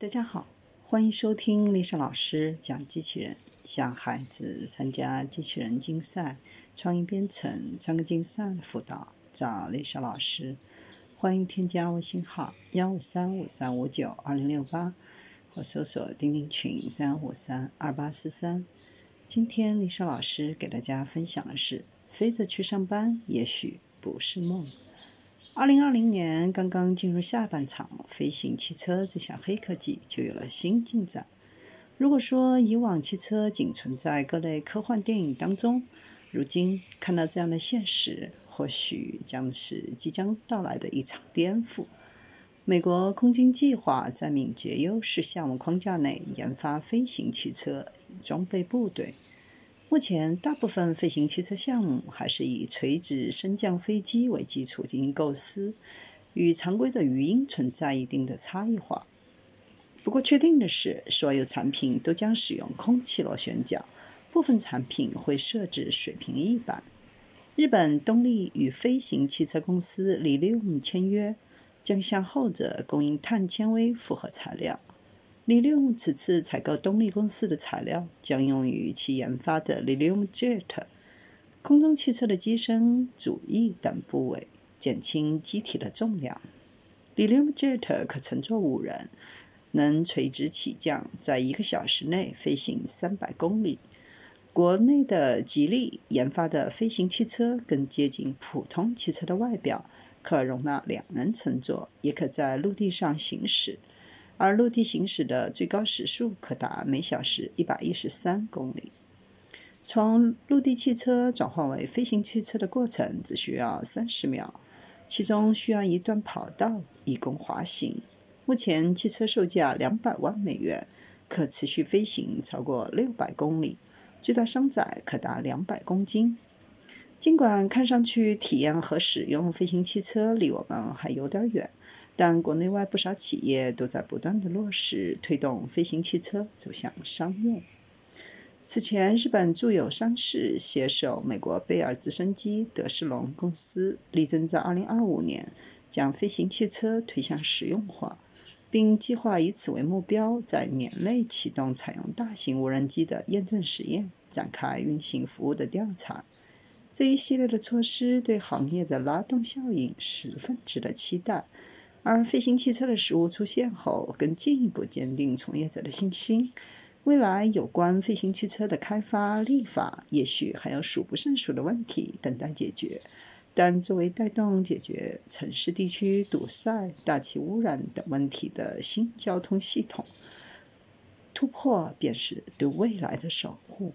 大家好，欢迎收听丽莎老师讲机器人，向孩子参加机器人竞赛、创意编程、创客竞赛辅导，找丽莎老师。欢迎添加微信号幺五三五三五九二零六八，或搜索钉钉群三五三二八四三。今天丽莎老师给大家分享的是：飞着去上班，也许不是梦。二零二零年刚刚进入下半场，飞行汽车这项黑科技就有了新进展。如果说以往汽车仅存在各类科幻电影当中，如今看到这样的现实，或许将是即将到来的一场颠覆。美国空军计划在敏捷优势项目框架内研发飞行汽车，装备部队。目前，大部分飞行汽车项目还是以垂直升降飞机为基础进行构思，与常规的语音存在一定的差异化。不过，确定的是，所有产品都将使用空气螺旋桨，部分产品会设置水平翼板。日本动力与飞行汽车公司 Lilium 签约，将向后者供应碳纤维复合材料。Lilium 此次采购动力公司的材料，将用于其研发的 Lilium Jet 空中汽车的机身、主翼等部位，减轻机体的重量。Lilium Jet 可乘坐五人，能垂直起降，在一个小时内飞行三百公里。国内的吉利研发的飞行汽车更接近普通汽车的外表，可容纳两人乘坐，也可在陆地上行驶。而陆地行驶的最高时速可达每小时一百一十三公里。从陆地汽车转换为飞行汽车的过程只需要三十秒，其中需要一段跑道以供滑行。目前汽车售价两百万美元，可持续飞行超过六百公里，最大商载可达两百公斤。尽管看上去体验和使用飞行汽车离我们还有点远。但国内外不少企业都在不断的落实推动飞行汽车走向商用。此前，日本住友商事携手美国贝尔直升机德士隆公司，力争在2025年将飞行汽车推向实用化，并计划以此为目标，在年内启动采用大型无人机的验证实验，展开运行服务的调查。这一系列的措施对行业的拉动效应十分值得期待。而飞行汽车的实物出现后，更进一步坚定从业者的信心。未来有关飞行汽车的开发立法，也许还有数不胜数的问题等待解决。但作为带动解决城市地区堵塞、大气污染等问题的新交通系统突破，便是对未来的守护。